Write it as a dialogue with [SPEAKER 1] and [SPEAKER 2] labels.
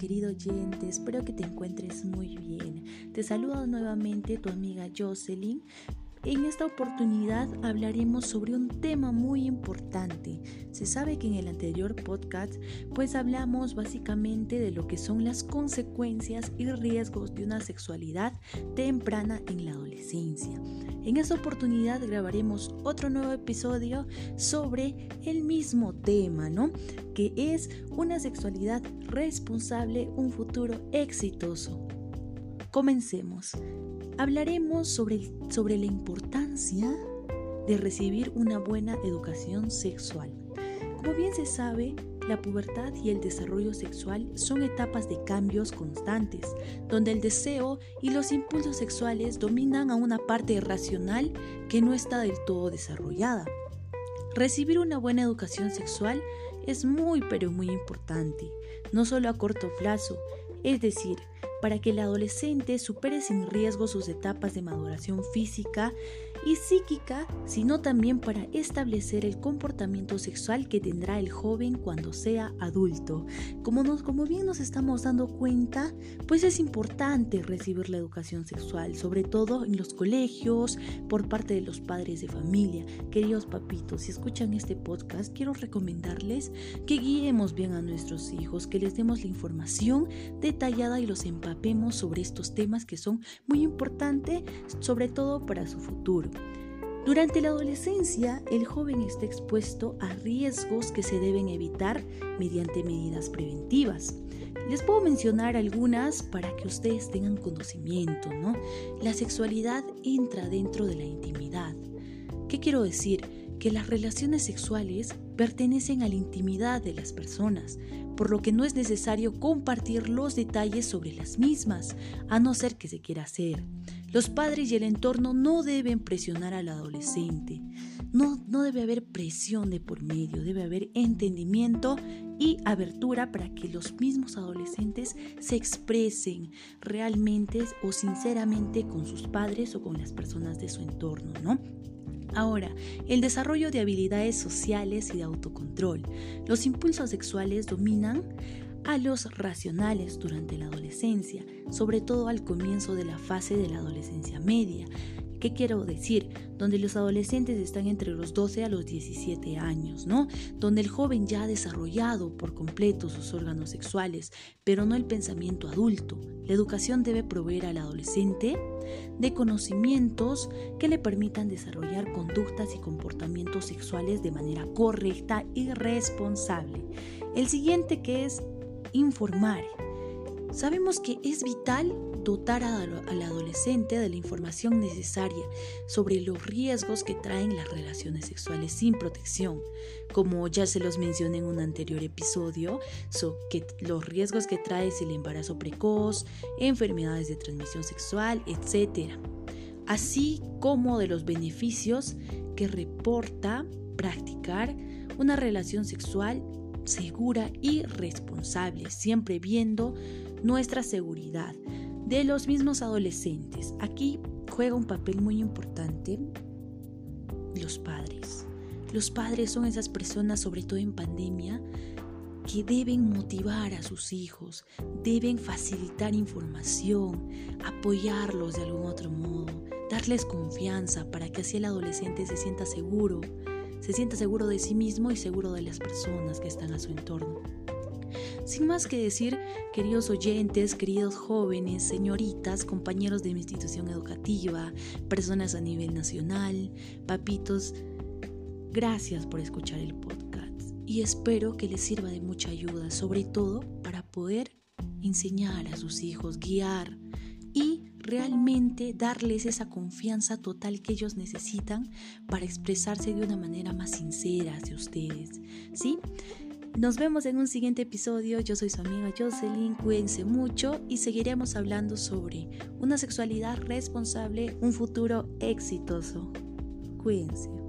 [SPEAKER 1] querido oyente, espero que te encuentres muy bien. Te saluda nuevamente tu amiga Jocelyn. En esta oportunidad hablaremos sobre un tema muy importante. Se sabe que en el anterior podcast pues hablamos básicamente de lo que son las consecuencias y riesgos de una sexualidad temprana en la adolescencia. En esta oportunidad grabaremos otro nuevo episodio sobre el mismo tema, ¿no? Que es una sexualidad responsable, un futuro exitoso. Comencemos. Hablaremos sobre, sobre la importancia de recibir una buena educación sexual. Como bien se sabe, la pubertad y el desarrollo sexual son etapas de cambios constantes, donde el deseo y los impulsos sexuales dominan a una parte racional que no está del todo desarrollada. Recibir una buena educación sexual es muy pero muy importante, no solo a corto plazo, es decir, para que el adolescente supere sin riesgo sus etapas de maduración física y psíquica, sino también para establecer el comportamiento sexual que tendrá el joven cuando sea adulto. Como, nos, como bien nos estamos dando cuenta, pues es importante recibir la educación sexual, sobre todo en los colegios, por parte de los padres de familia. Queridos papitos, si escuchan este podcast, quiero recomendarles que guiemos bien a nuestros hijos, que les demos la información detallada y los empapemos sobre estos temas que son muy importantes, sobre todo para su futuro. Durante la adolescencia, el joven está expuesto a riesgos que se deben evitar mediante medidas preventivas. Les puedo mencionar algunas para que ustedes tengan conocimiento, ¿no? La sexualidad entra dentro de la intimidad. ¿Qué quiero decir? Que las relaciones sexuales pertenecen a la intimidad de las personas, por lo que no es necesario compartir los detalles sobre las mismas, a no ser que se quiera hacer. Los padres y el entorno no deben presionar al adolescente. No, no debe haber presión de por medio, debe haber entendimiento y abertura para que los mismos adolescentes se expresen realmente o sinceramente con sus padres o con las personas de su entorno, ¿no? Ahora, el desarrollo de habilidades sociales y de autocontrol. Los impulsos sexuales dominan a los racionales durante la adolescencia, sobre todo al comienzo de la fase de la adolescencia media. ¿Qué quiero decir? Donde los adolescentes están entre los 12 a los 17 años, ¿no? Donde el joven ya ha desarrollado por completo sus órganos sexuales, pero no el pensamiento adulto. La educación debe proveer al adolescente de conocimientos que le permitan desarrollar conductas y comportamientos sexuales de manera correcta y responsable. El siguiente que es informar. Sabemos que es vital dotar al adolescente de la información necesaria sobre los riesgos que traen las relaciones sexuales sin protección, como ya se los mencioné en un anterior episodio, que los riesgos que trae el embarazo precoz, enfermedades de transmisión sexual, etc. Así como de los beneficios que reporta practicar una relación sexual segura y responsable, siempre viendo nuestra seguridad de los mismos adolescentes. Aquí juega un papel muy importante los padres. Los padres son esas personas, sobre todo en pandemia, que deben motivar a sus hijos, deben facilitar información, apoyarlos de algún otro modo, darles confianza para que así el adolescente se sienta seguro se sienta seguro de sí mismo y seguro de las personas que están a su entorno. Sin más que decir, queridos oyentes, queridos jóvenes, señoritas, compañeros de mi institución educativa, personas a nivel nacional, papitos, gracias por escuchar el podcast y espero que les sirva de mucha ayuda, sobre todo para poder enseñar a sus hijos, guiar y realmente darles esa confianza total que ellos necesitan para expresarse de una manera más sincera hacia ustedes. ¿Sí? Nos vemos en un siguiente episodio. Yo soy su amiga Jocelyn. Cuídense mucho y seguiremos hablando sobre una sexualidad responsable, un futuro exitoso. Cuídense.